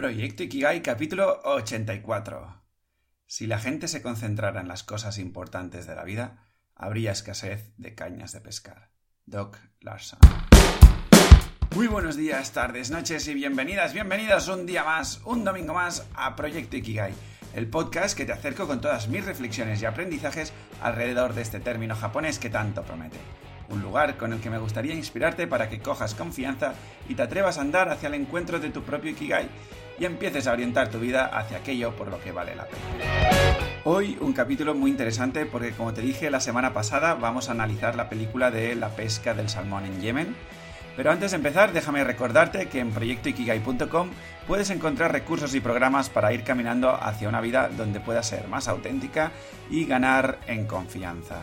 Proyecto Ikigai capítulo 84. Si la gente se concentrara en las cosas importantes de la vida, habría escasez de cañas de pescar. Doc Larson. Muy buenos días, tardes, noches y bienvenidas, bienvenidas un día más, un domingo más a Proyecto Ikigai, el podcast que te acerco con todas mis reflexiones y aprendizajes alrededor de este término japonés que tanto promete un lugar con el que me gustaría inspirarte para que cojas confianza y te atrevas a andar hacia el encuentro de tu propio Ikigai y empieces a orientar tu vida hacia aquello por lo que vale la pena. Hoy un capítulo muy interesante porque como te dije la semana pasada vamos a analizar la película de la pesca del salmón en Yemen. Pero antes de empezar, déjame recordarte que en proyectoikigai.com puedes encontrar recursos y programas para ir caminando hacia una vida donde pueda ser más auténtica y ganar en confianza.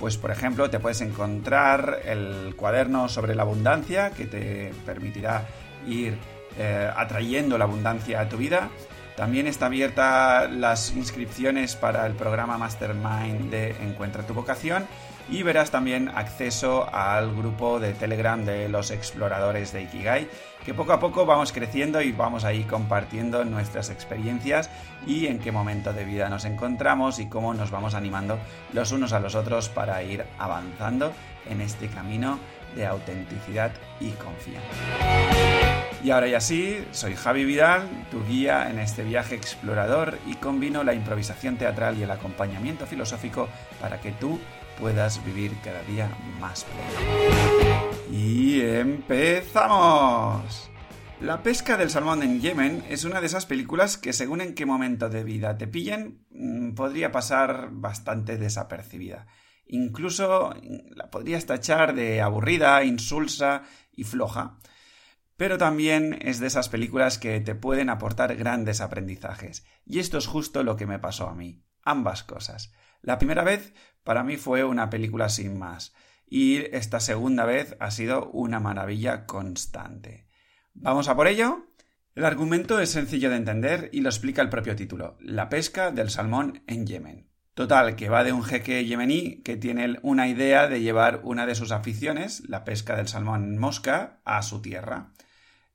Pues por ejemplo te puedes encontrar el cuaderno sobre la abundancia que te permitirá ir eh, atrayendo la abundancia a tu vida. También está abierta las inscripciones para el programa Mastermind de Encuentra tu vocación y verás también acceso al grupo de Telegram de los exploradores de Ikigai, que poco a poco vamos creciendo y vamos ahí compartiendo nuestras experiencias y en qué momento de vida nos encontramos y cómo nos vamos animando los unos a los otros para ir avanzando en este camino de autenticidad y confianza. Y ahora ya sí, soy Javi Vidal, tu guía en este viaje explorador y combino la improvisación teatral y el acompañamiento filosófico para que tú puedas vivir cada día más pleno. Y empezamos. La pesca del salmón en Yemen es una de esas películas que según en qué momento de vida te pillen mm, podría pasar bastante desapercibida. Incluso la podrías tachar de aburrida, insulsa y floja. Pero también es de esas películas que te pueden aportar grandes aprendizajes. Y esto es justo lo que me pasó a mí. Ambas cosas. La primera vez para mí fue una película sin más. Y esta segunda vez ha sido una maravilla constante. ¿Vamos a por ello? El argumento es sencillo de entender y lo explica el propio título, La pesca del salmón en Yemen. Total, que va de un jeque yemení que tiene una idea de llevar una de sus aficiones, la pesca del salmón en mosca, a su tierra.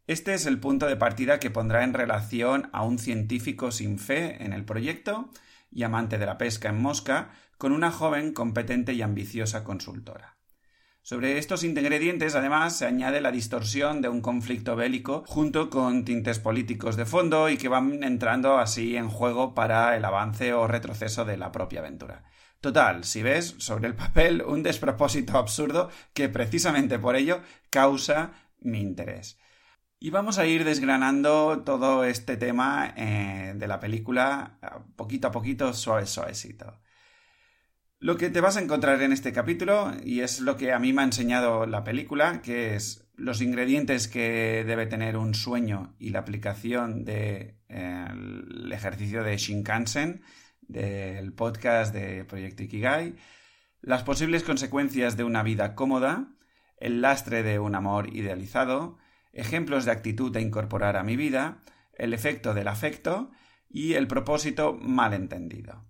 Este es el punto de partida que pondrá en relación a un científico sin fe en el proyecto y amante de la pesca en mosca con una joven competente y ambiciosa consultora. Sobre estos ingredientes, además, se añade la distorsión de un conflicto bélico junto con tintes políticos de fondo y que van entrando así en juego para el avance o retroceso de la propia aventura. Total, si ves sobre el papel un despropósito absurdo que precisamente por ello causa mi interés. Y vamos a ir desgranando todo este tema eh, de la película poquito a poquito, suave, suavecito. Lo que te vas a encontrar en este capítulo, y es lo que a mí me ha enseñado la película, que es los ingredientes que debe tener un sueño y la aplicación del de, ejercicio de Shinkansen, del podcast de Proyecto Ikigai, las posibles consecuencias de una vida cómoda, el lastre de un amor idealizado, ejemplos de actitud a incorporar a mi vida, el efecto del afecto y el propósito malentendido.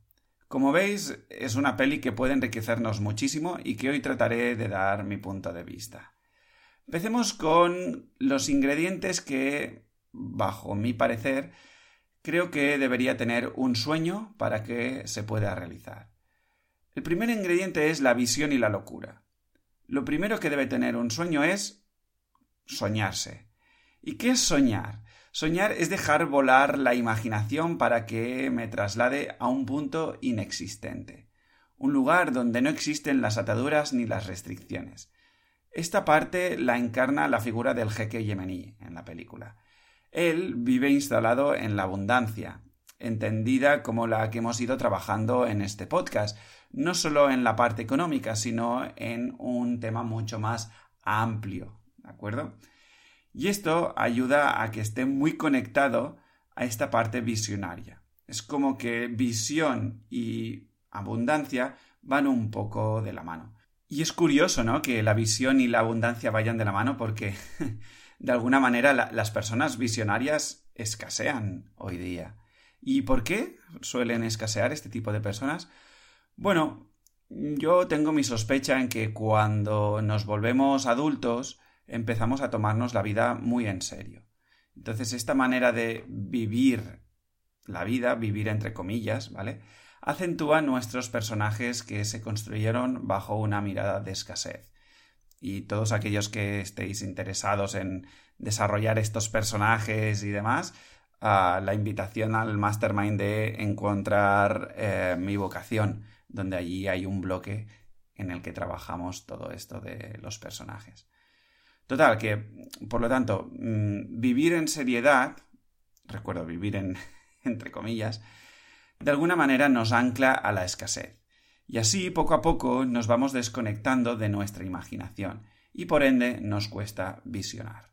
Como veis, es una peli que puede enriquecernos muchísimo y que hoy trataré de dar mi punto de vista. Empecemos con los ingredientes que, bajo mi parecer, creo que debería tener un sueño para que se pueda realizar. El primer ingrediente es la visión y la locura. Lo primero que debe tener un sueño es soñarse. ¿Y qué es soñar? Soñar es dejar volar la imaginación para que me traslade a un punto inexistente, un lugar donde no existen las ataduras ni las restricciones. Esta parte la encarna la figura del jeque yemení en la película. Él vive instalado en la abundancia, entendida como la que hemos ido trabajando en este podcast, no solo en la parte económica, sino en un tema mucho más amplio, ¿de acuerdo? Y esto ayuda a que esté muy conectado a esta parte visionaria. Es como que visión y abundancia van un poco de la mano. Y es curioso, ¿no? Que la visión y la abundancia vayan de la mano porque de alguna manera las personas visionarias escasean hoy día. ¿Y por qué suelen escasear este tipo de personas? Bueno, yo tengo mi sospecha en que cuando nos volvemos adultos empezamos a tomarnos la vida muy en serio. Entonces, esta manera de vivir la vida, vivir entre comillas, ¿vale? Acentúa nuestros personajes que se construyeron bajo una mirada de escasez. Y todos aquellos que estéis interesados en desarrollar estos personajes y demás, ah, la invitación al mastermind de encontrar eh, mi vocación, donde allí hay un bloque en el que trabajamos todo esto de los personajes. Total, que, por lo tanto, mm, vivir en seriedad, recuerdo vivir en, entre comillas, de alguna manera nos ancla a la escasez. Y así, poco a poco, nos vamos desconectando de nuestra imaginación, y por ende nos cuesta visionar.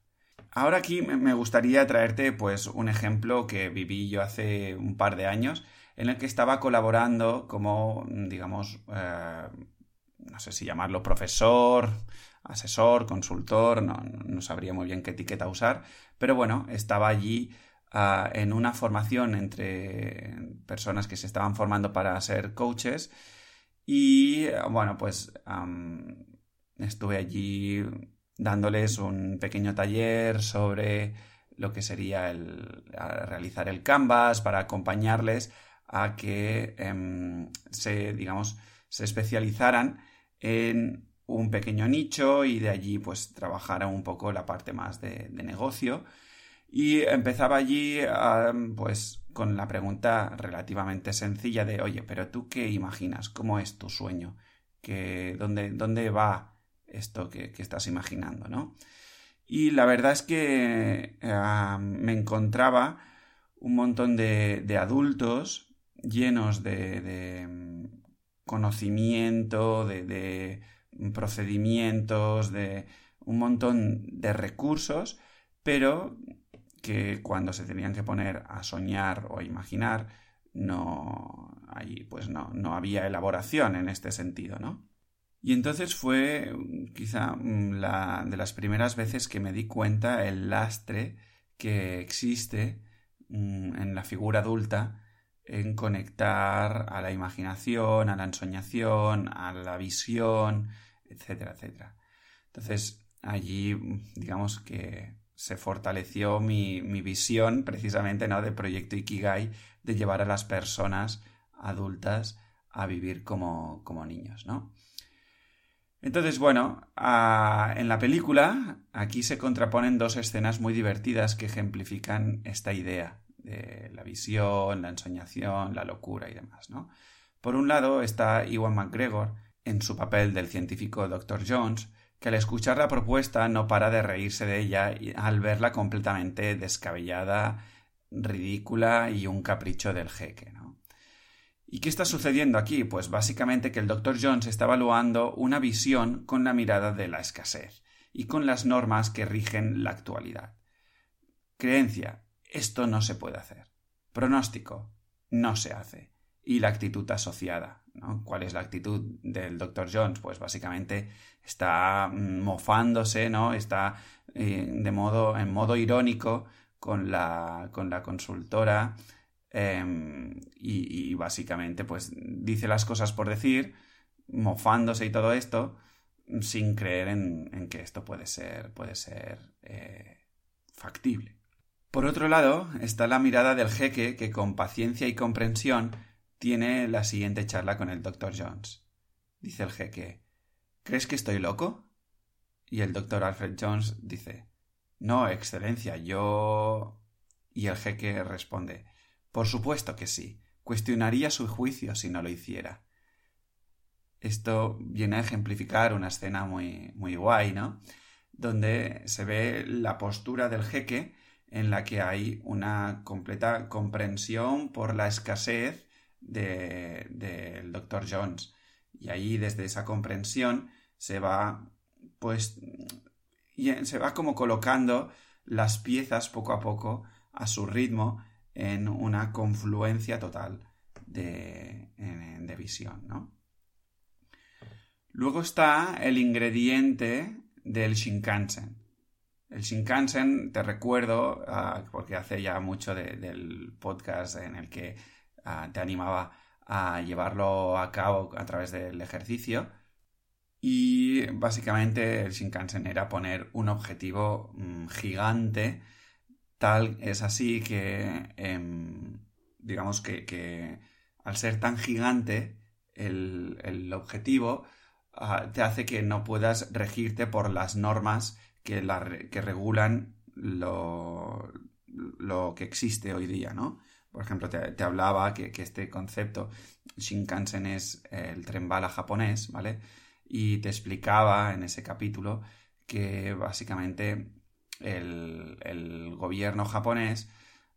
Ahora aquí me gustaría traerte pues un ejemplo que viví yo hace un par de años en el que estaba colaborando como digamos eh, no sé si llamarlo profesor, asesor, consultor, no, sabría muy bien qué etiqueta usar, pero bueno, estaba allí ah, en una formación entre personas que se estaban formando para ser coaches y bueno, pues estuve allí dándoles un pequeño taller sobre lo que sería el, realizar el canvas para acompañarles a que em, se, digamos, se especializaran en un pequeño nicho y de allí pues trabajara un poco la parte más de, negocio. Y empezaba allí pues con la pregunta relativamente sencilla de oye, pero tú qué imaginas, cómo es tu sueño, dónde, dónde va esto que, estás imaginando, ¿no? Y la verdad es que me encontraba un montón de, adultos llenos de conocimiento, de, procedimientos, de un montón de recursos, pero que cuando se tenían que poner a soñar o a imaginar, no, ahí, pues no, no había elaboración en este sentido, ¿no? Y entonces fue quizá la de las primeras veces que me di cuenta el lastre que existe mm, en la figura adulta en conectar a la imaginación, a la ensoñación, a la visión, etcétera, etcétera. Entonces, allí, digamos que se fortaleció mi, visión precisamente ¿no? de Proyecto Ikigai de llevar a las personas adultas a vivir como, como niños, ¿no? Entonces, bueno, en la película aquí se contraponen dos escenas muy divertidas que ejemplifican esta idea la visión, la ensoñación, la locura y demás, ¿no? Por un lado está Iwan McGregor en su papel del científico Dr. Jones, que al escuchar la propuesta no para de reírse de ella al verla completamente descabellada, ridícula y un capricho del jeque, ¿no? ¿Y qué está sucediendo aquí? Pues básicamente que el Dr. Jones está evaluando una visión con la mirada de la escasez y con las normas que rigen la actualidad. Creencia, esto no se puede hacer. Pronóstico, no se hace. Y la actitud asociada. ¿no? ¿Cuál es la actitud del Dr. Jones? Pues básicamente está mm, mofándose, ¿no? Está eh, de modo, en modo irónico con la, con la consultora em, y, básicamente pues dice las cosas por decir, mofándose y todo esto, sin creer en, que esto puede ser, puede ser eh, factible. Por otro lado, está la mirada del jeque que con paciencia y comprensión tiene la siguiente charla con el doctor Jones. Dice el jeque ¿Crees que estoy loco? Y el doctor Alfred Jones dice No, excelencia, yo. Y el jeque responde Por supuesto que sí. Cuestionaría su juicio si no lo hiciera. Esto viene a ejemplificar una escena muy, muy guay, ¿no? Donde se ve la postura del jeque en la que hay una completa comprensión por la escasez del de, Dr. Jones. Y ahí, desde esa comprensión, se va, pues, se va como colocando las piezas poco a poco a su ritmo en una confluencia total de, de visión, ¿no? Luego está el ingrediente del Shinkansen. El Shinkansen, te recuerdo, ah, porque hace ya mucho del podcast en el que ah, te animaba a llevarlo a cabo a través del ejercicio. Y básicamente el Shinkansen era poner un objetivo mm, gigante Tal es así que, em, digamos que, al ser tan gigante, el, objetivo ah, te hace que no puedas regirte por las normas que, regulan lo, lo, que existe hoy día, ¿no? Por ejemplo, te, hablaba que, este concepto Shinkansen es el tren bala japonés, ¿vale? Y te explicaba en ese capítulo que básicamente el, gobierno japonés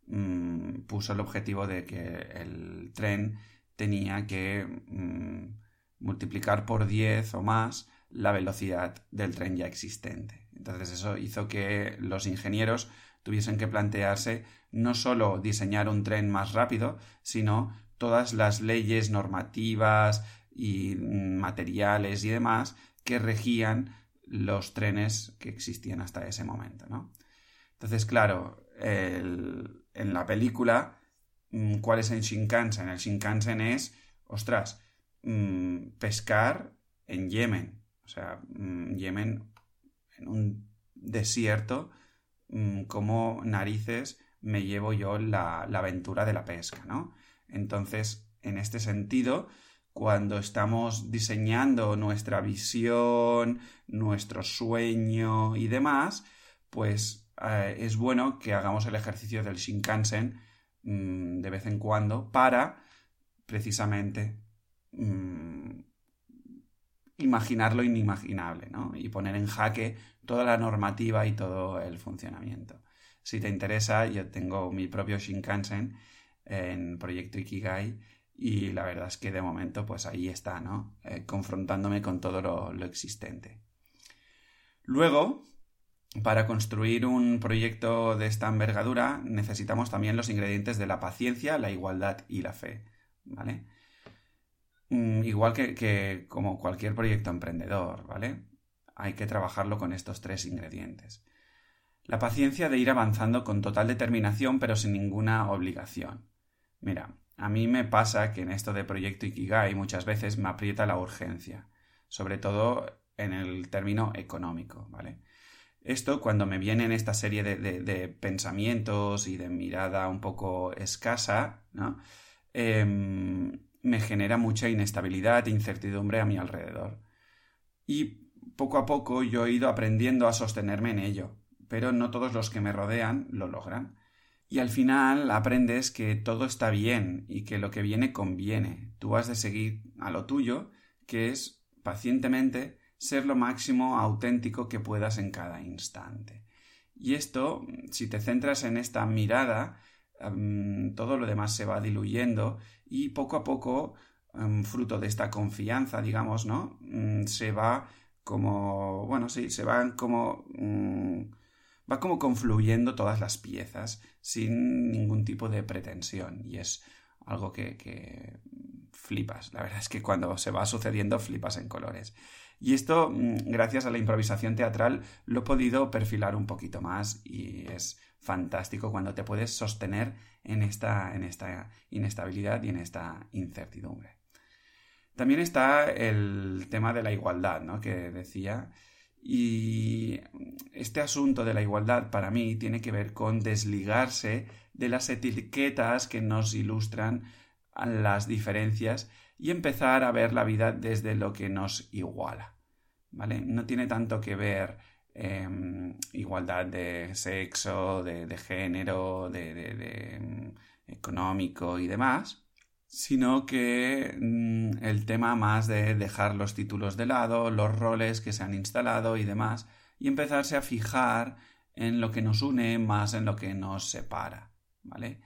mm, puso el objetivo de que el tren tenía que mm, multiplicar por 10 o más la velocidad del tren ya existente. Entonces eso hizo que los ingenieros tuviesen que plantearse no solo diseñar un tren más rápido, sino todas las leyes normativas y mm, materiales y demás que regían los trenes que existían hasta ese momento, ¿no? Entonces, claro, en la película, mm, ¿cuál es el Shinkansen? El Shinkansen es, ostras, mm, pescar en Yemen. O sea, Yemen, en un desierto, como narices me llevo yo la, la aventura de la pesca, ¿no? Entonces, en este sentido, cuando estamos diseñando nuestra visión, nuestro sueño y demás, pues eh, es bueno que hagamos el ejercicio del Shinkansen mm, de vez en cuando para precisamente mm, imaginar lo inimaginable ¿no? y poner en jaque toda la normativa y todo el funcionamiento. Si te interesa, yo tengo mi propio Shinkansen en Proyecto Ikigai y la verdad es que de momento pues ahí está, ¿no? Eh, confrontándome con todo lo, existente. Luego, para construir un proyecto de esta envergadura necesitamos también los ingredientes de la paciencia, la igualdad y la fe, ¿vale? Mm, igual que, como cualquier proyecto emprendedor, ¿vale? Hay que trabajarlo con estos tres ingredientes. La paciencia de ir avanzando con total determinación pero sin ninguna obligación. Mira, a mí me pasa que en esto de proyecto Ikigai muchas veces me aprieta la urgencia, sobre todo en el término económico, ¿vale? Esto cuando me vienen esta serie de, pensamientos y de mirada un poco escasa, ¿no? Em, me genera mucha inestabilidad e incertidumbre a mi alrededor. Y poco a poco yo he ido aprendiendo a sostenerme en ello, pero no todos los que me rodean lo logran. Y al final aprendes que todo está bien y que lo que viene conviene. Tú has de seguir a lo tuyo, que es pacientemente ser lo máximo auténtico que puedas en cada instante. Y esto, si te centras en esta mirada, em, todo lo demás se va diluyendo y poco a poco, em, fruto de esta confianza, digamos, ¿no? Mm, se va como, bueno, sí, se van como... Mm, va como confluyendo todas las piezas sin ningún tipo de pretensión y es algo que, flipas. La verdad es que cuando se va sucediendo flipas en colores. Y esto, mm, gracias a la improvisación teatral, lo he podido perfilar un poquito más y es fantástico cuando te puedes sostener en esta, en esta inestabilidad y en esta incertidumbre. También está el tema de la igualdad, ¿no? Que decía y este asunto de la igualdad para mí tiene que ver con desligarse de las etiquetas que nos ilustran las diferencias y empezar a ver la vida desde lo que nos iguala. ¿Vale? No tiene tanto que ver em, igualdad de sexo, de, género, de, em, económico y demás, sino que mm, el tema más de dejar los títulos de lado, los roles que se han instalado y demás, y empezarse a fijar en lo que nos une más en lo que nos separa, ¿vale?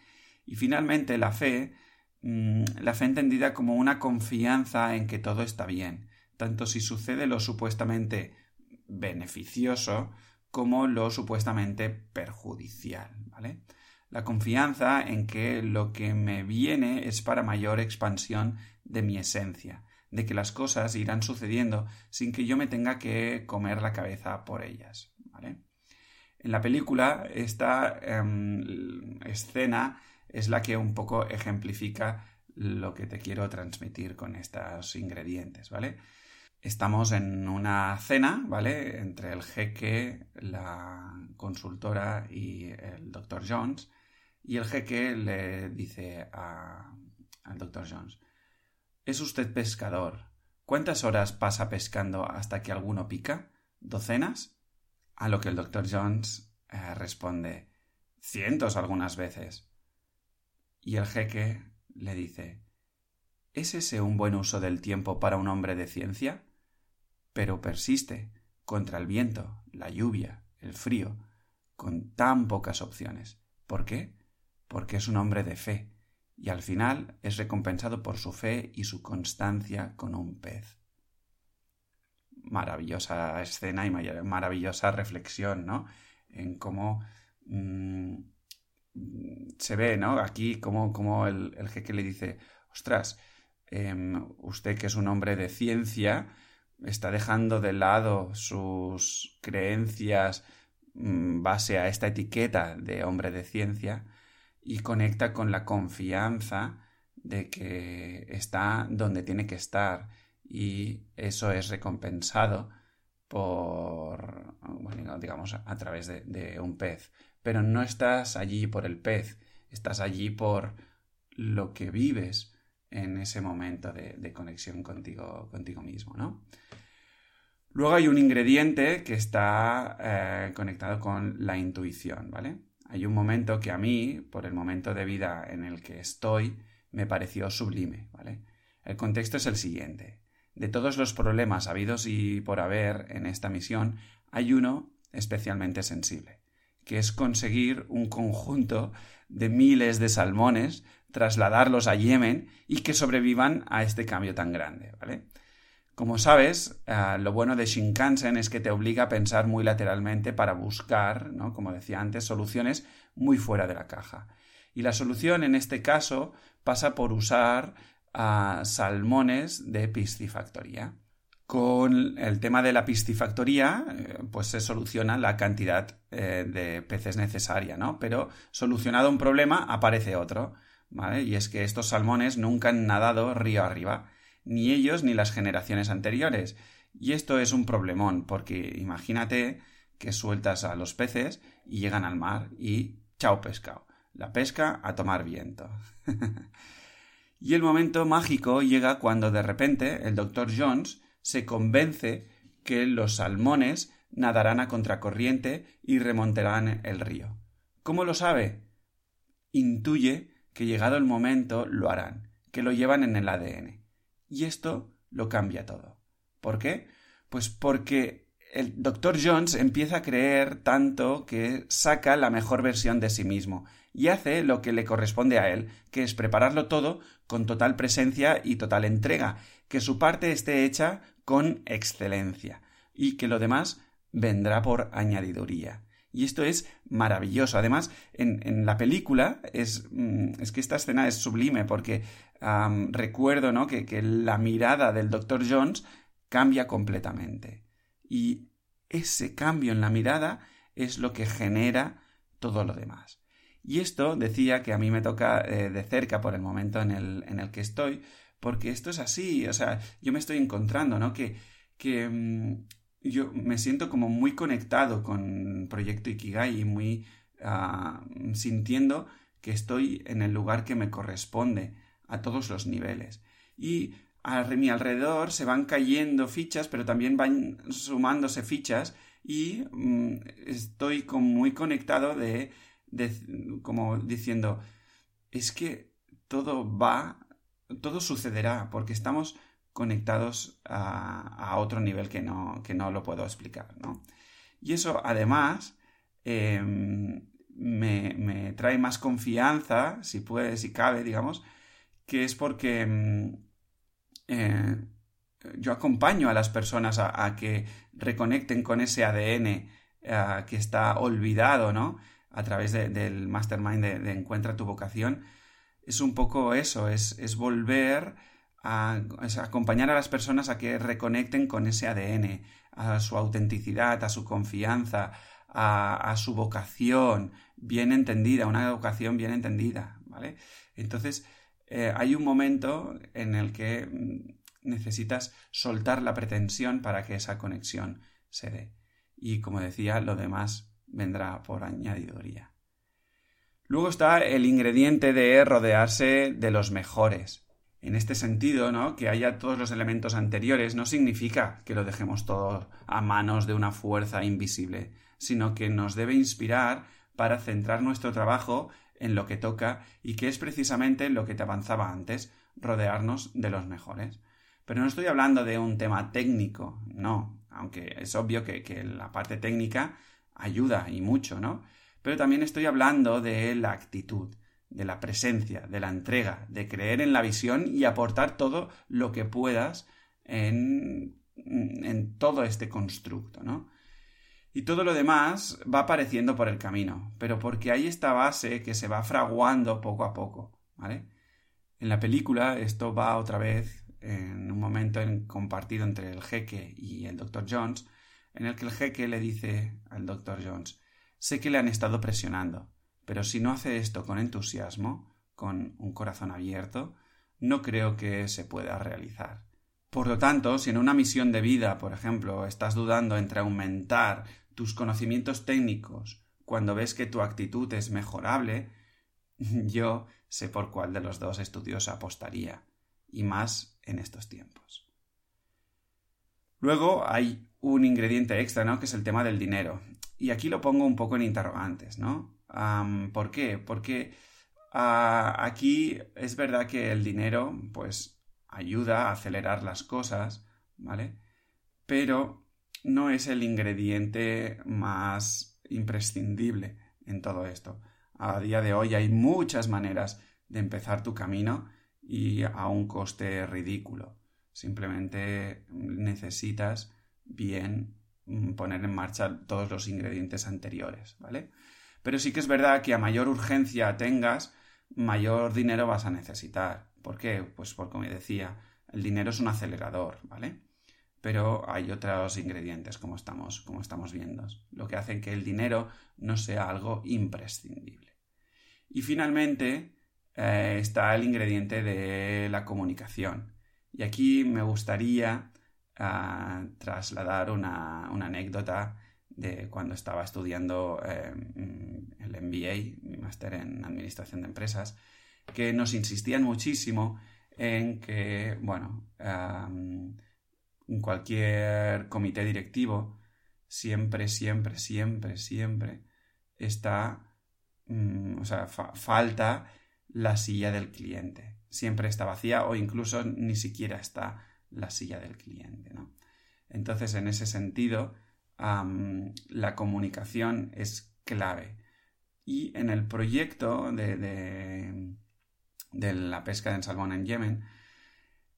Y finalmente la fe, mm, la fe entendida como una confianza en que todo está bien, tanto si sucede lo supuestamente beneficioso como lo supuestamente perjudicial, ¿vale? la confianza en que lo que me viene es para mayor expansión de mi esencia, de que las cosas irán sucediendo sin que yo me tenga que comer la cabeza por ellas. En la película, esta em, escena es la que un poco ejemplifica lo que te quiero transmitir con estos ingredientes, ¿vale? Estamos en una cena, ¿vale? Entre el jeque, la consultora y el doctor Jones. Y el jeque le dice al doctor Jones, ¿es usted pescador? ¿Cuántas horas pasa pescando hasta que alguno pica? ¿Docenas? A lo que el doctor Jones eh, responde, cientos algunas veces. Y el jeque le dice, ¿es ese un buen uso del tiempo para un hombre de ciencia? Pero persiste contra el viento, la lluvia, el frío, con tan pocas opciones. ¿Por qué? Porque es un hombre de fe, y al final es recompensado por su fe y su constancia con un pez. Maravillosa escena y maravillosa reflexión, ¿no? En cómo mm, se ve, ¿no? Aquí como, el, jeque le dice, ostras, em, usted que es un hombre de ciencia, está dejando de lado sus creencias mm, base a esta etiqueta de hombre de ciencia y conecta con la confianza de que está donde tiene que estar y eso es recompensado por, digamos, a través de, un pez. Pero no estás allí por el pez, estás allí por lo que vives en ese momento de, conexión contigo, contigo mismo, ¿no? Luego hay un ingrediente que está eh, conectado con la intuición, ¿vale? Hay un momento que a mí, por el momento de vida en el que estoy, me pareció sublime, ¿vale? El contexto es el siguiente. De todos los problemas habidos y por haber en esta misión, hay uno especialmente sensible, que es conseguir un conjunto de miles de salmones, trasladarlos a Yemen y que sobrevivan a este cambio tan grande, ¿vale? Como sabes, eh, lo bueno de Shinkansen es que te obliga a pensar muy lateralmente para buscar, ¿no? como decía antes, soluciones muy fuera de la caja. Y la solución en este caso pasa por usar uh, salmones de piscifactoría. Con el tema de la piscifactoría, eh, pues se soluciona la cantidad eh, de peces necesaria, ¿no? Pero solucionado un problema, aparece otro, ¿vale? Y es que estos salmones nunca han nadado río arriba ni ellos ni las generaciones anteriores. Y esto es un problemón, porque imagínate que sueltas a los peces y llegan al mar y chao pescado. La pesca a tomar viento. y el momento mágico llega cuando de repente el doctor Jones se convence que los salmones nadarán a contracorriente y remontarán el río. ¿Cómo lo sabe? Intuye que llegado el momento lo harán, que lo llevan en el ADN. Y esto lo cambia todo. ¿Por qué? Pues porque el doctor Jones empieza a creer tanto que saca la mejor versión de sí mismo y hace lo que le corresponde a él, que es prepararlo todo con total presencia y total entrega, que su parte esté hecha con excelencia y que lo demás vendrá por añadiduría. Y esto es maravilloso. Además, en, la película es, mm, es, que esta escena es sublime porque recuerdo ¿no? que, que la mirada del Dr. Jones cambia completamente. Y ese cambio en la mirada es lo que genera todo lo demás. Y esto decía que a mí me toca eh, de cerca por el momento en el, en el, que estoy, porque esto es así, o sea, yo me estoy encontrando, ¿no? Que, que mm, yo me siento como muy conectado con Proyecto Ikigai y muy ah, sintiendo que estoy en el lugar que me corresponde a todos los niveles. Y a mi alrededor se van cayendo fichas, pero también van sumándose fichas y mm, estoy como muy conectado de, de, como diciendo, es que todo va, todo sucederá, porque estamos conectados a, otro nivel que no, que no, lo puedo explicar, ¿no? Y eso, además, em, me, me, trae más confianza, si puede, si cabe, digamos, que es porque mm, eh, yo acompaño a las personas a, que reconecten con ese ADN eh, que está olvidado, ¿no? A través del mastermind de, Encuentra tu vocación. Es un poco eso, es, es volver a, acompañar a las personas a que reconecten con ese ADN, a su autenticidad, a su confianza, a, a su vocación bien entendida, una vocación bien entendida, ¿vale? Entonces, eh, hay un momento en el que mm, necesitas soltar la pretensión para que esa conexión se dé. Y como decía, lo demás vendrá por añadiduría. Luego está el ingrediente de rodearse de los mejores. En este sentido, ¿no? Que haya todos los elementos anteriores no significa que lo dejemos todo a manos de una fuerza invisible, sino que nos debe inspirar para centrar nuestro trabajo en lo que toca y que es precisamente lo que te avanzaba antes, rodearnos de los mejores. Pero no estoy hablando de un tema técnico, no, aunque es obvio que, que la parte técnica ayuda y mucho, ¿no? Pero también estoy hablando de la actitud, de la presencia, de la entrega, de creer en la visión y aportar todo lo que puedas en, en todo este constructo, ¿no? Y todo lo demás va apareciendo por el camino, pero porque hay esta base que se va fraguando poco a poco, ¿vale? En la película esto va otra vez en un momento en, compartido entre el jeque y el Dr. Jones, en el que el jeque le dice al Dr. Jones, sé que le han estado presionando, pero si no hace esto con entusiasmo, con un corazón abierto, no creo que se pueda realizar. Por lo tanto, si en una misión de vida, por ejemplo, estás dudando entre aumentar tus conocimientos técnicos cuando ves que tu actitud es mejorable, yo sé por cuál de los dos estudios apostaría, y más en estos tiempos. Luego hay un ingrediente extra, ¿no? Que es el tema del dinero. Y aquí lo pongo un poco en interrogantes, ¿no? ¿Por qué? Porque aquí es verdad que el dinero, pues, ayuda a acelerar las cosas, ¿vale? Pero no es el ingrediente más imprescindible en todo esto. A día de hoy hay muchas maneras de empezar tu camino y a un coste ridículo. Simplemente necesitas bien poner en marcha todos los ingredientes anteriores, ¿vale? Pero sí que es verdad que a mayor urgencia tengas, mayor dinero vas a necesitar. ¿Por qué? Pues porque, como decía, el dinero es un acelerador, ¿vale? Pero hay otros ingredientes, como estamos, como estamos viendo, lo que hace que el dinero no sea algo imprescindible. Y finalmente eh, está el ingrediente de la comunicación. Y aquí me gustaría ah, trasladar una, anécdota de cuando estaba estudiando eh, el MBA, mi máster en Administración de Empresas, que nos insistían muchísimo en que, bueno, en cualquier comité directivo siempre, siempre, siempre, siempre está, mm, o sea, falta la silla del cliente. Siempre está vacía o incluso ni siquiera está la silla del cliente, ¿no? Entonces, en ese sentido, la comunicación es clave. Y en el proyecto de, de, la pesca en salmón en Yemen,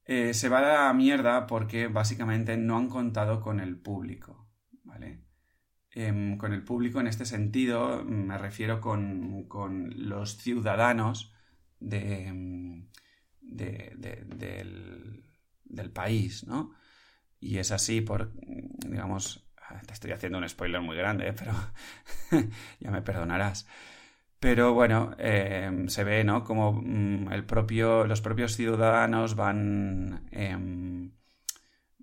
eh, se va a la mierda porque básicamente no han contado con el público, ¿vale? Em, con el público en este sentido me refiero con, los ciudadanos de, del, del, país, ¿no? Y es así por, digamos, te estoy haciendo un spoiler muy grande, ¿eh? pero ya me perdonarás. Pero bueno, em, se ve, ¿no? Como mm, los propios ciudadanos van, em,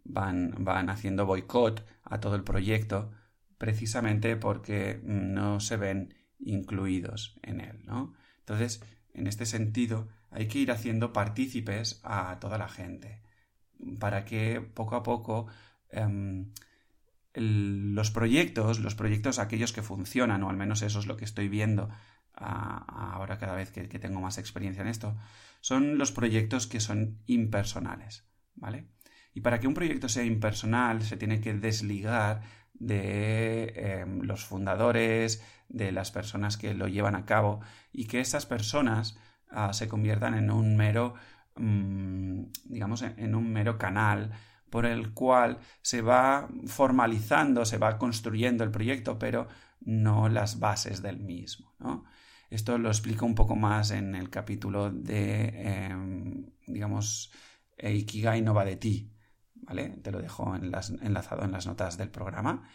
van, van haciendo boicot a todo el proyecto precisamente porque no se ven incluidos en él, ¿no? Entonces, en este sentido, hay que ir haciendo partícipes a toda la gente para que poco a poco em, los proyectos, los proyectos aquellos que funcionan, o al menos eso es lo que estoy viendo ahora cada vez que, tengo más experiencia en esto, son los proyectos que son impersonales, ¿vale? Y para que un proyecto sea impersonal se tiene que desligar de em, los fundadores, de las personas que lo llevan a cabo y que esas personas ah, se conviertan en un mero, mm, digamos, en un mero canal por el cual se va formalizando, se va construyendo el proyecto, pero no las bases del mismo. ¿no? Esto lo explico un poco más en el capítulo de, em, digamos, Ikigai no va de ti, ¿vale? Te lo dejo enlazado en las notas del programa.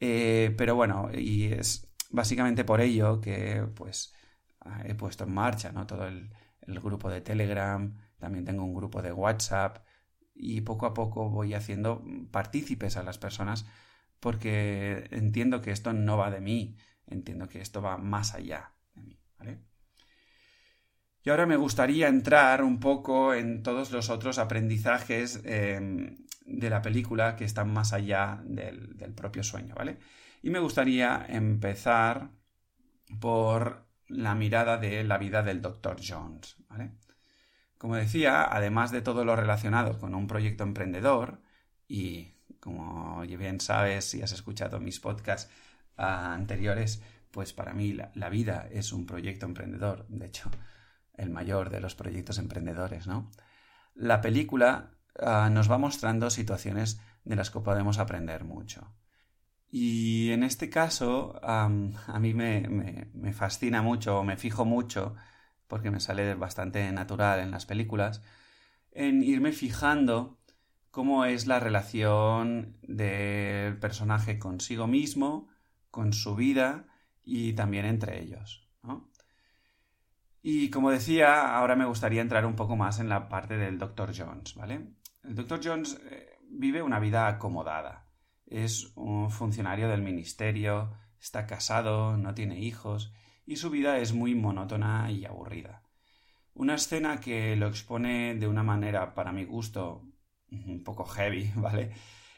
Eh, pero bueno, y es básicamente por ello que, pues, he puesto en marcha, ¿no? Todo el grupo de Telegram, también tengo un grupo de WhatsApp, y poco a poco voy haciendo partícipes a las personas porque entiendo que esto no va de mí, entiendo que esto va más allá ¿vale? Y ahora me gustaría entrar un poco en todos los otros aprendizajes em, de la película que están más allá del, propio sueño, ¿vale? Y me gustaría empezar por la mirada de la vida del Dr. Jones. Como decía, además de todo lo relacionado con un proyecto emprendedor, y como bien sabes si has escuchado mis podcasts ah, anteriores, pues para mí la, vida es un proyecto emprendedor, de hecho, el mayor de los proyectos emprendedores, ¿no? La película ah, nos va mostrando situaciones de las que podemos aprender mucho. Y en este caso, a mí me, me, fascina mucho, me fijo mucho, porque me sale bastante natural en las películas, en irme fijando cómo es la relación del personaje consigo mismo, con su vida y también entre ellos. Y como decía, ahora me gustaría entrar un poco más en la parte del Dr. Jones, ¿vale? El Dr. Jones eh, vive una vida acomodada es un funcionario del ministerio, está casado, no tiene hijos, y su vida es muy monótona y aburrida. Una escena que lo expone de una manera, para mi gusto, un poco heavy, ¿vale?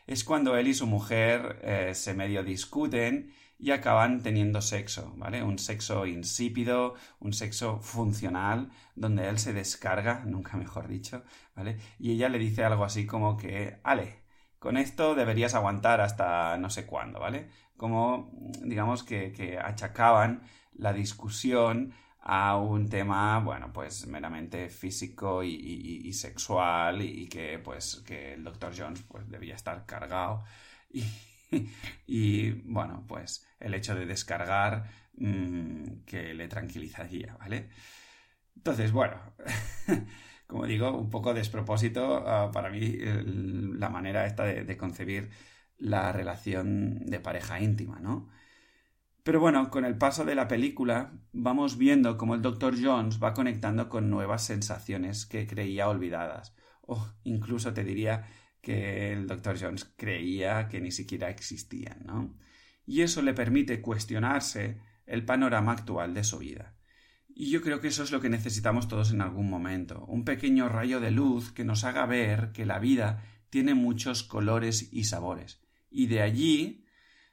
Es cuando él y su mujer eh, se medio discuten y acaban teniendo sexo, ¿vale? Un sexo insípido, un sexo funcional, donde él se descarga, nunca mejor dicho, ¿vale? Y ella le dice algo así como que, ale, con esto deberías aguantar hasta no sé cuándo, ¿vale? Como, digamos, que, achacaban la discusión a un tema, bueno, pues meramente físico y, sexual y, que, pues, que el Dr. Jones, pues, debía estar cargado y, bueno, pues, el hecho de descargar mm, que le tranquilizaría, ¿vale? Entonces, bueno, como digo, un poco despropósito ah, para mí la manera esta de, concebir la relación de pareja íntima, ¿no? Pero bueno, con el paso de la película vamos viendo cómo el Dr. Jones va conectando con nuevas sensaciones que creía olvidadas. O incluso te diría que el Dr. Jones creía que ni siquiera existían, ¿no? Y eso le permite cuestionarse el panorama actual de su vida. Y yo creo que eso es lo que necesitamos todos en algún momento, un pequeño rayo de luz que nos haga ver que la vida tiene muchos colores y sabores. Y de allí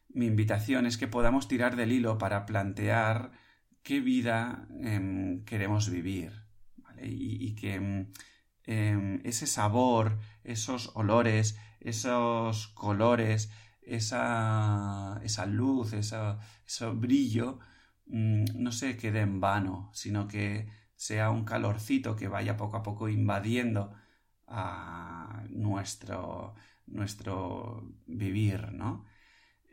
mi invitación es que podamos tirar del hilo para plantear qué vida em, queremos vivir. Y, que em, ese sabor, esos olores, esos colores, esa, esa luz, ese brillo, Mm, no se quede en vano, sino que sea un calorcito que vaya poco a poco invadiendo a nuestro, nuestro vivir, ¿no?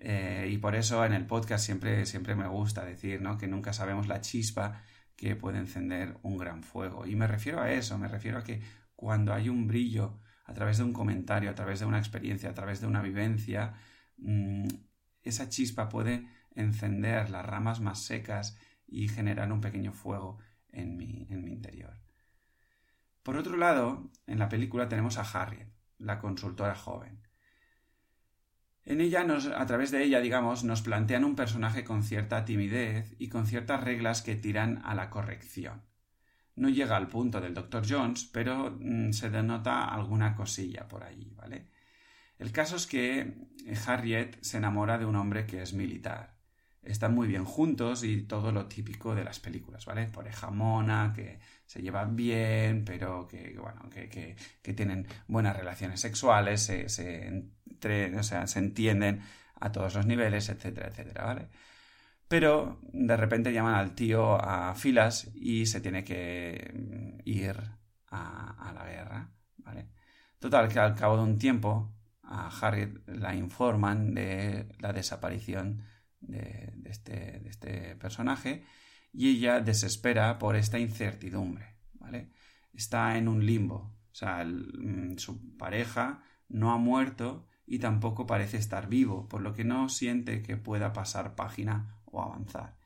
Eh, y por eso en el podcast siempre, siempre me gusta decir, ¿no? Que nunca sabemos la chispa que puede encender un gran fuego. Y me refiero a eso, me refiero a que cuando hay un brillo a través de un comentario, a través de una experiencia, a través de una vivencia, mm, esa chispa puede encender las ramas más secas y generar un pequeño fuego en mi, interior. Por otro lado, en la película tenemos a Harriet, la consultora joven. En ella, nos, a través de ella, digamos, nos plantean un personaje con cierta timidez y con ciertas reglas que tiran a la corrección. No llega al punto del Dr. Jones, pero mm, se denota alguna cosilla por allí, ¿vale? El caso es que Harriet se enamora de un hombre que es militar están muy bien juntos y todo lo típico de las películas, ¿vale? Pareja mona, que se llevan bien, pero que, bueno, que, tienen buenas relaciones sexuales, se, se, o sea, se entienden a todos los niveles, etcétera, etcétera, ¿vale? Pero de repente llaman al tío a filas y se tiene que mm, ir a, la guerra, ¿vale? Total, que al cabo de un tiempo a Harriet la informan de la desaparición este, de, este, personaje y ella desespera por esta incertidumbre, ¿vale? Está en un limbo, o sea, mm, su pareja no ha muerto y tampoco parece estar vivo, por lo que no siente que pueda pasar página o avanzar.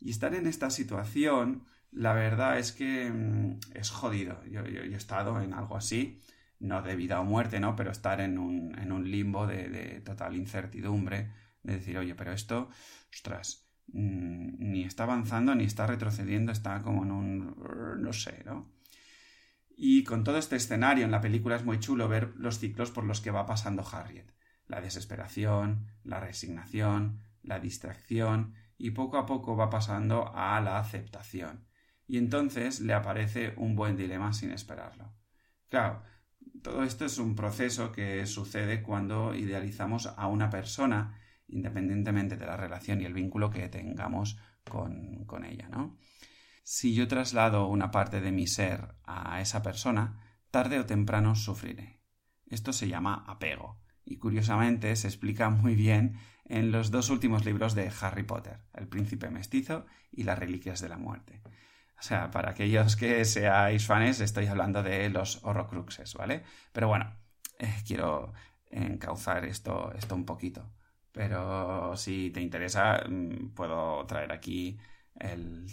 Y estar en esta situación, la verdad es que mm, es jodido. Yo, he estado en algo así. no de vida o muerte, ¿no? Pero estar en un, en un limbo de, de, total incertidumbre, de decir, oye, pero esto, ostras, mm, ni está avanzando ni está retrocediendo, está como en un, no sé, ¿no? Y con todo este escenario en la película es muy chulo ver los ciclos por los que va pasando Harriet. La desesperación, la resignación, la distracción y poco a poco va pasando a la aceptación. Y entonces le aparece un buen dilema sin esperarlo. Claro, todo esto es un proceso que sucede cuando idealizamos a una persona, independientemente de la relación y el vínculo que tengamos con, con ella, ¿no? Si yo traslado una parte de mi ser a esa persona, tarde o temprano sufriré. Esto se llama apego, y curiosamente se explica muy bien en los dos últimos libros de Harry Potter, El príncipe mestizo y las reliquias de la muerte. O sea, para aquellos que seáis fans, estoy hablando de los horrocruxes, ¿vale? Pero bueno, eh, quiero encauzar esto, esto un poquito. Pero si te interesa, mm, puedo traer aquí el,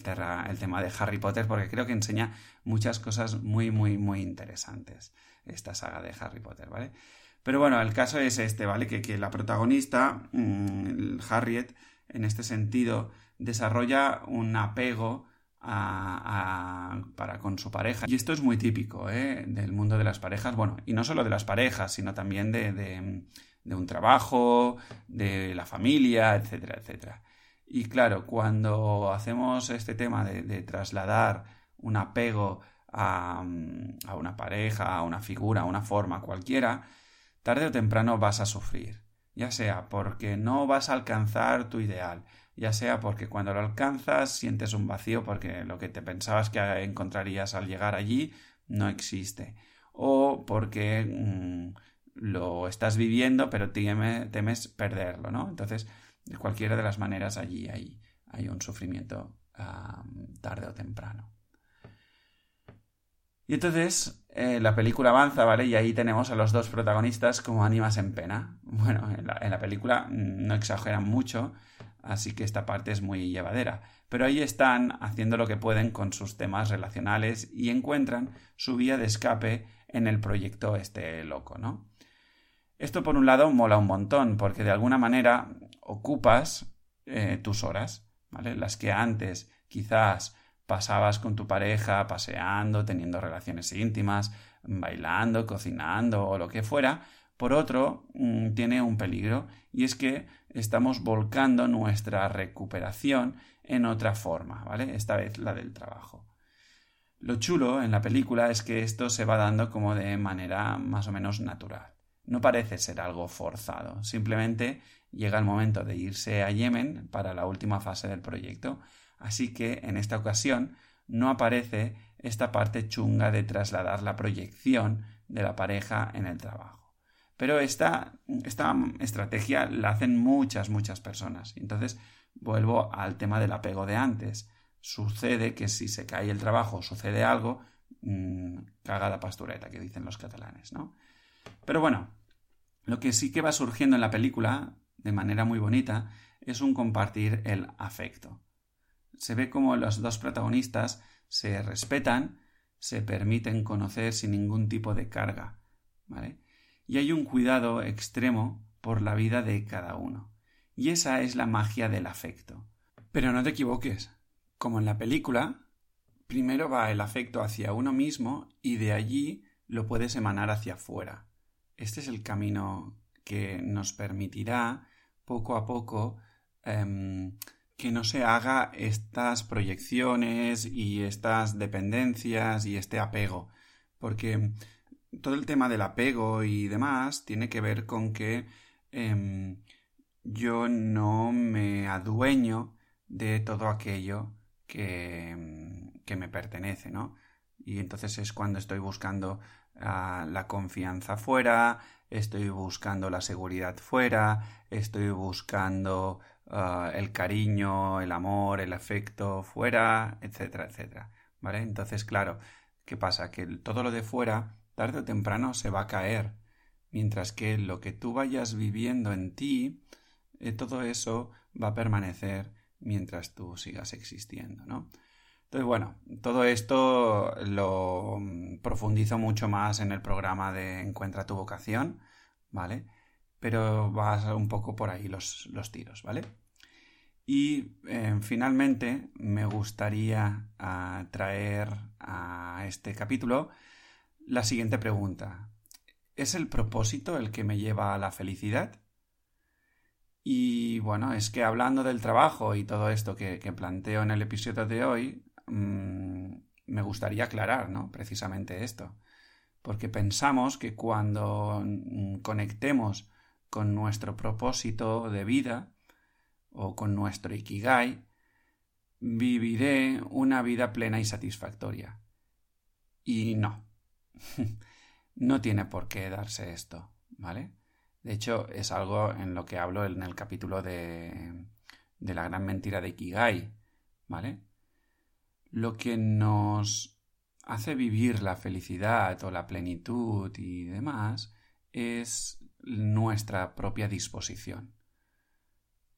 el tema de Harry Potter porque creo que enseña muchas cosas muy, muy, muy interesantes esta saga de Harry Potter, ¿vale? Pero bueno, el caso es este, ¿vale? Que, la protagonista, mm, Harriet, en este sentido, desarrolla un apego para con su pareja. Y esto es muy típico ¿eh? del mundo de las parejas, bueno, y no solo de las parejas, sino también de, de un trabajo, de la familia, etcétera, etcétera. Y claro, cuando hacemos este tema de, trasladar un apego a, a, una pareja, a una figura, a una forma cualquiera, tarde o temprano vas a sufrir. Ya sea porque no vas a alcanzar tu ideal, ya sea porque cuando lo alcanzas sientes un vacío porque lo que te pensabas que encontrarías al llegar allí no existe, o porque mm, lo estás viviendo pero temes perderlo, ¿no? Entonces, de cualquiera de las maneras allí hay, hay un sufrimiento tarde o temprano. Y entonces eh, la película avanza, ¿vale? Y ahí tenemos a los dos protagonistas como ánimas en pena. Bueno, en la, película no exageran mucho, así que esta parte es muy llevadera. Pero ahí están haciendo lo que pueden con sus temas relacionales y encuentran su vía de escape en el proyecto este loco, ¿no? Esto por un lado mola un montón, porque de alguna manera ocupas eh, tus horas, ¿vale? Las que antes quizás pasabas con tu pareja paseando, teniendo relaciones íntimas, bailando, cocinando o lo que fuera, por otro, mm, tiene un peligro y es que estamos volcando nuestra recuperación en otra forma, ¿vale? Esta vez la del trabajo. Lo chulo en la película es que esto se va dando como de manera más o menos natural. No parece ser algo forzado, simplemente llega el momento de irse a Yemen para la última fase del proyecto, así que en esta ocasión no aparece esta parte chunga de trasladar la proyección de la pareja en el trabajo. Pero esta, esta estrategia la hacen muchas, muchas personas. Entonces vuelvo al tema del apego de antes. Sucede que si se cae el trabajo, sucede algo, mmm, caga la pastureta, que dicen los catalanes, ¿no? Pero bueno, lo que sí que va surgiendo en la película, de manera muy bonita, es un compartir el afecto. Se ve como los dos protagonistas se respetan, se permiten conocer sin ningún tipo de carga, ¿vale? Y hay un cuidado extremo por la vida de cada uno. Y esa es la magia del afecto. Pero no te equivoques. Como en la película, primero va el afecto hacia uno mismo y de allí lo puedes emanar hacia afuera. Este es el camino que nos permitirá poco a poco em, que no se haga estas proyecciones y estas dependencias y este apego. Porque todo el tema del apego y demás tiene que ver con que em, yo no me adueño de todo aquello que, em, que me pertenece, ¿no? Y entonces es cuando estoy buscando la confianza fuera, estoy buscando la seguridad fuera, estoy buscando ah, el cariño, el amor, el afecto fuera, etcétera, etcétera. ¿Vale? Entonces, claro, ¿qué pasa? Que todo lo de fuera, tarde o temprano, se va a caer. Mientras que lo que tú vayas viviendo en ti, eh, todo eso va a permanecer mientras tú sigas existiendo, ¿no? Entonces, bueno, todo esto lo mm, profundizo mucho más en el programa de Encuentra tu vocación, ¿vale? Pero va un poco por ahí los, tiros, ¿vale? Y eh, finalmente me gustaría ah, traer a este capítulo la siguiente pregunta. ¿Es el propósito el que me lleva a la felicidad? Y bueno, es que hablando del trabajo y todo esto que, planteo en el episodio de hoy, mm, me gustaría aclarar, ¿no? Precisamente esto. Porque pensamos que cuando mm, conectemos con nuestro propósito de vida o con nuestro ikigai, viviré una vida plena y satisfactoria. Y no. no tiene por qué darse esto, ¿vale? De hecho, es algo en lo que hablo en el capítulo de, de la gran mentira de Kigai, ¿vale? Lo que nos hace vivir la felicidad o la plenitud y demás es nuestra propia disposición.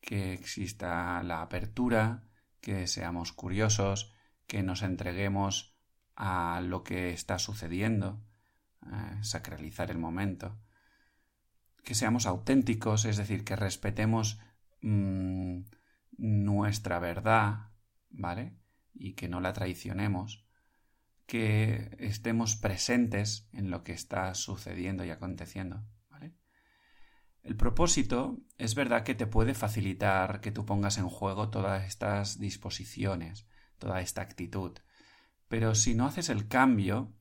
Que exista la apertura, que seamos curiosos, que nos entreguemos a lo que está sucediendo, sacralizar el momento que seamos auténticos, es decir, que respetemos mm, nuestra verdad, ¿vale? Y que no la traicionemos, que estemos presentes en lo que está sucediendo y aconteciendo. El propósito es verdad que te puede facilitar que tú pongas en juego todas estas disposiciones, toda esta actitud, pero si no haces el cambio,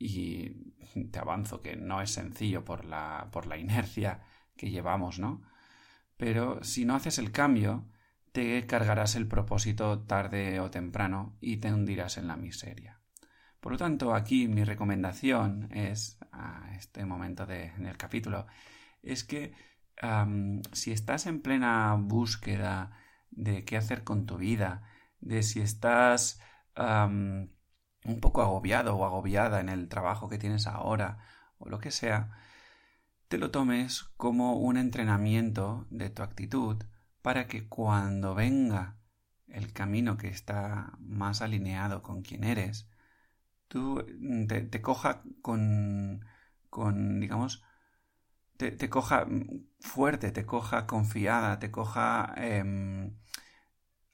y te avanzo que no es sencillo por la, por la inercia que llevamos, ¿no? Pero si no haces el cambio, te cargarás el propósito tarde o temprano y te hundirás en la miseria. Por lo tanto, aquí mi recomendación es, a este momento de, el capítulo, es que si estás en plena búsqueda de qué hacer con tu vida, de si estás un poco agobiado o agobiada en el trabajo que tienes ahora o lo que sea, te lo tomes como un entrenamiento de tu actitud para que cuando venga el camino que está más alineado con quien eres, tú te, coja con, con digamos, te, coja fuerte, te coja confiada, te coja em,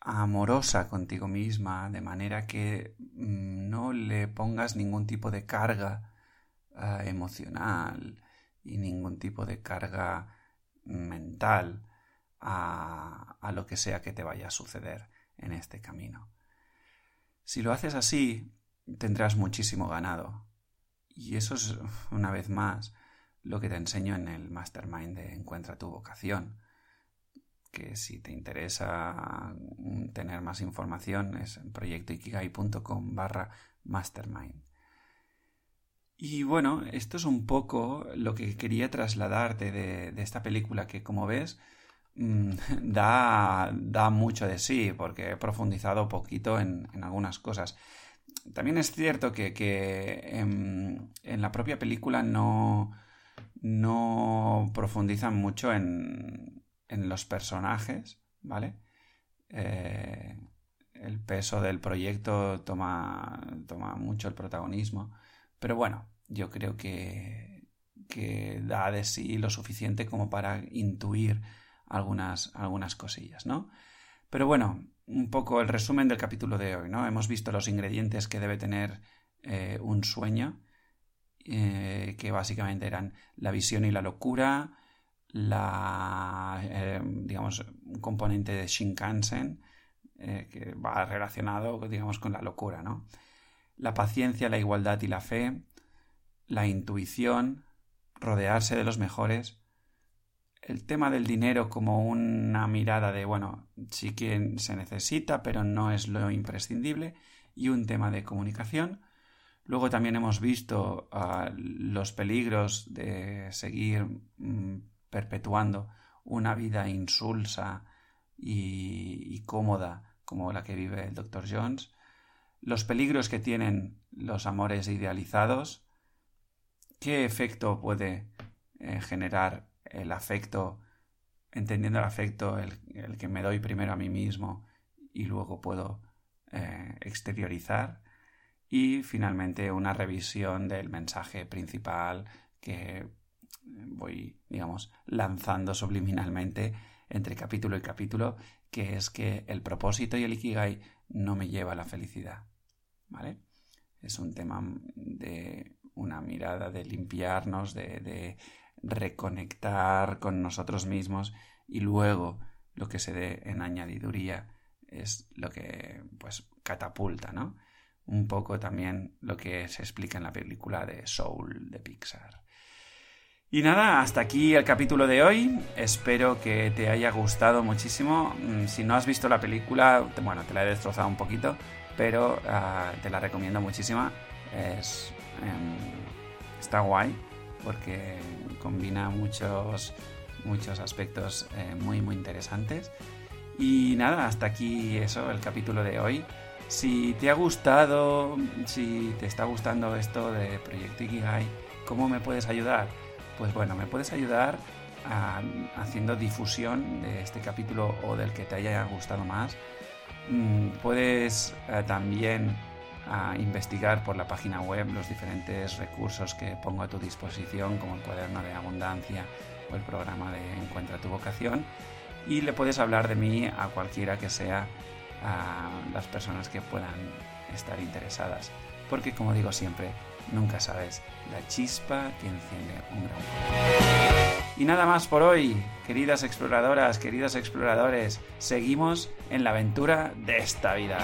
amorosa contigo misma, de manera que mm, no le pongas ningún tipo de carga ah, emocional y ningún tipo de carga mental a, a lo que sea que te vaya a suceder en este camino. Si lo haces así, tendrás muchísimo ganado. Y eso es, una vez más, lo que te enseño en el mastermind de Encuentra tu vocación que si te interesa tener más información es en proyectoikigai.com barra mastermind. Y bueno, esto es un poco lo que quería trasladarte de, esta película que como ves mm, da, da, mucho de sí porque he profundizado poquito en, algunas cosas. También es cierto que, en, en, la propia película no, no profundizan mucho en, en los personajes, ¿vale? Eh, el peso del proyecto toma, toma mucho el protagonismo, pero bueno, yo creo que, que da de sí lo suficiente como para intuir algunas, algunas cosillas, ¿no? Pero bueno, un poco el resumen del capítulo de hoy, ¿no? Hemos visto los ingredientes que debe tener eh, un sueño, eh, que básicamente eran la visión y la locura, la, eh, digamos, un componente de Shinkansen eh, que va relacionado, digamos, con la locura, ¿no? La paciencia, la igualdad y la fe, la intuición, rodearse de los mejores, el tema del dinero como una mirada de, bueno, sí que se necesita, pero no es lo imprescindible, y un tema de comunicación. Luego también hemos visto ah, los peligros de seguir mm, perpetuando una vida insulsa y, cómoda como la que vive el Dr. Jones, los peligros que tienen los amores idealizados, qué efecto puede eh, generar el afecto, entendiendo el afecto, el, que me doy primero a mí mismo y luego puedo eh, exteriorizar y finalmente una revisión del mensaje principal que voy, digamos, lanzando subliminalmente entre capítulo y capítulo, que es que el propósito y el ikigai no me lleva a la felicidad. ¿Vale? Es un tema de una mirada de limpiarnos, de, reconectar con nosotros mismos y luego lo que se dé en añadiduría es lo que pues catapulta, ¿no? Un poco también lo que se explica en la película de Soul de Pixar. Y nada, hasta aquí el capítulo de hoy. Espero que te haya gustado muchísimo. Mm, si no has visto la película, bueno, te la he destrozado un poquito, pero ah, te la recomiendo muchísimo. Es, em, está guay porque combina muchos, muchos aspectos eh, muy, muy interesantes. Y nada, hasta aquí eso, el capítulo de hoy. Si te ha gustado, si te está gustando esto de Proyecto Ikigai, ¿cómo me puedes ayudar? Pues bueno, me puedes ayudar haciendo difusión de este capítulo o del que te haya gustado más. Mm, puedes eh, también investigar por la página web los diferentes recursos que pongo a tu disposición, como el cuaderno de abundancia o el programa de Encuentra tu vocación. Y le puedes hablar de mí a cualquiera que sea a las personas que puedan estar interesadas. Porque como digo siempre, nunca sabes la chispa que enciende un gran. Y nada más por hoy, queridas exploradoras, queridos exploradores, seguimos en la aventura de esta vida.